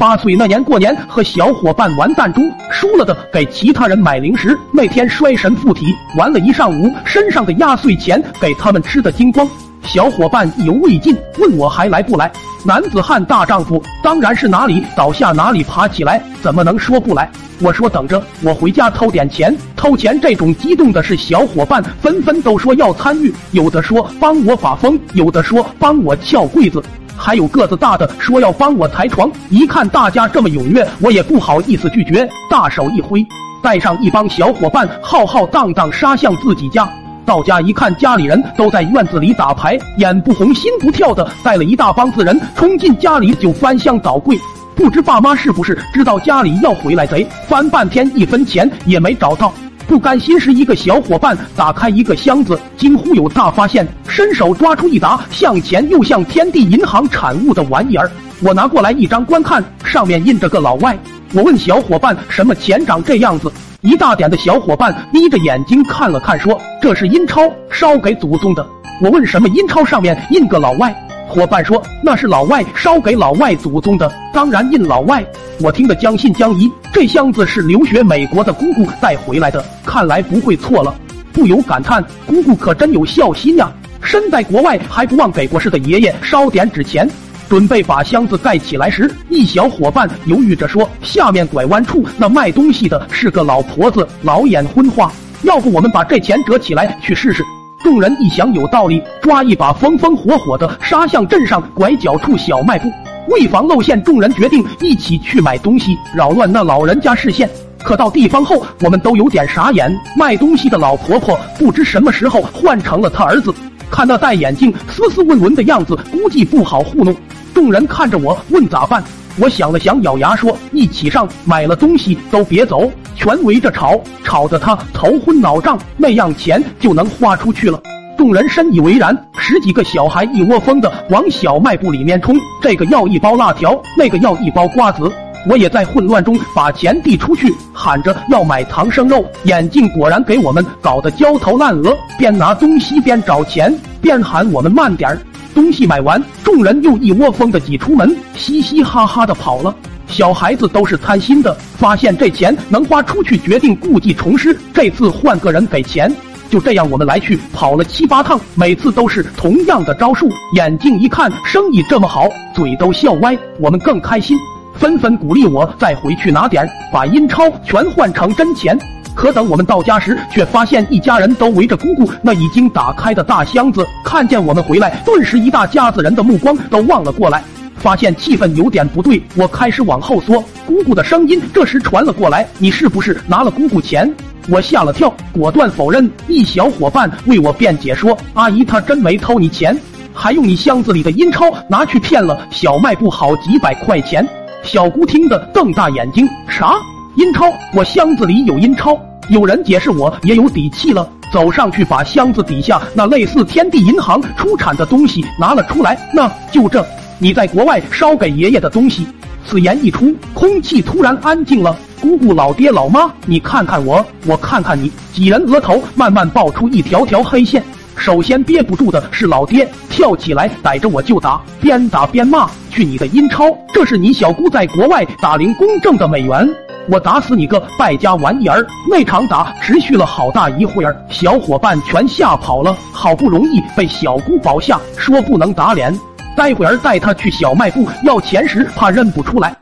八岁那年过年，和小伙伴玩弹珠，输了的给其他人买零食。那天摔神附体，玩了一上午，身上的压岁钱给他们吃的精光。小伙伴意犹未尽，问我还来不来？男子汉大丈夫，当然是哪里倒下哪里爬起来，怎么能说不来？我说等着，我回家偷点钱。偷钱这种激动的是小伙伴纷纷都说要参与，有的说帮我把风，有的说帮我撬柜子，还有个子大的说要帮我抬床。一看大家这么踊跃，我也不好意思拒绝，大手一挥，带上一帮小伙伴，浩浩荡荡杀向自己家。到家一看，家里人都在院子里打牌，眼不红心不跳的，带了一大帮子人冲进家里就翻箱倒柜。不知爸妈是不是知道家里要回来贼，翻半天一分钱也没找到。不甘心时，一个小伙伴打开一个箱子，惊呼有大发现，伸手抓出一沓像钱又像天地银行产物的玩意儿。我拿过来一张观看，上面印着个老外。我问小伙伴什么钱长这样子？一大点的小伙伴眯着眼睛看了看，说：“这是阴钞，烧给祖宗的。”我问：“什么阴钞上面印个老外？”伙伴说：“那是老外烧给老外祖宗的，当然印老外。”我听得将信将疑，这箱子是留学美国的姑姑带回来的，看来不会错了，不由感叹：姑姑可真有孝心呀！身在国外还不忘给过世的爷爷烧点纸钱。准备把箱子盖起来时，一小伙伴犹豫着说：“下面拐弯处那卖东西的是个老婆子，老眼昏花。要不我们把这钱折起来去试试？”众人一想有道理，抓一把风风火火的杀向镇上拐角处小卖部。为防露馅，众人决定一起去买东西，扰乱那老人家视线。可到地方后，我们都有点傻眼。卖东西的老婆婆不知什么时候换成了她儿子，看那戴眼镜、斯斯文文的样子，估计不好糊弄。众人看着我问咋办？我想了想，咬牙说：“一起上！买了东西都别走，全围着吵，吵得他头昏脑胀，那样钱就能花出去了。”众人深以为然，十几个小孩一窝蜂的往小卖部里面冲，这个要一包辣条，那个要一包瓜子。我也在混乱中把钱递出去，喊着要买唐生肉。眼镜果然给我们搞得焦头烂额，边拿东西边找钱，边喊我们慢点儿。东西买完，众人又一窝蜂的挤出门，嘻嘻哈哈的跑了。小孩子都是贪心的，发现这钱能花出去，决定故技重施，这次换个人给钱。就这样，我们来去跑了七八趟，每次都是同样的招数。眼镜一看生意这么好，嘴都笑歪，我们更开心，纷纷鼓励我再回去拿点，把阴钞全换成真钱。可等我们到家时，却发现一家人都围着姑姑那已经打开的大箱子。看见我们回来，顿时一大家子人的目光都望了过来，发现气氛有点不对。我开始往后缩，姑姑的声音这时传了过来：“你是不是拿了姑姑钱？”我吓了跳，果断否认。一小伙伴为我辩解说：“阿姨，她真没偷你钱，还用你箱子里的阴钞拿去骗了小卖部好几百块钱。”小姑听得瞪大眼睛：“啥？”阴钞，我箱子里有阴钞。有人解释，我也有底气了。走上去，把箱子底下那类似天地银行出产的东西拿了出来。那就这，你在国外烧给爷爷的东西。此言一出，空气突然安静了。姑姑、老爹、老妈，你看看我，我看看你，几人额头慢慢爆出一条条黑线。首先憋不住的是老爹，跳起来逮着我就打，边打边骂：“去你的阴超！这是你小姑在国外打零公挣的美元。”我打死你个败家玩意儿！那场打持续了好大一会儿，小伙伴全吓跑了。好不容易被小姑保下，说不能打脸，待会儿带他去小卖部要钱时，怕认不出来。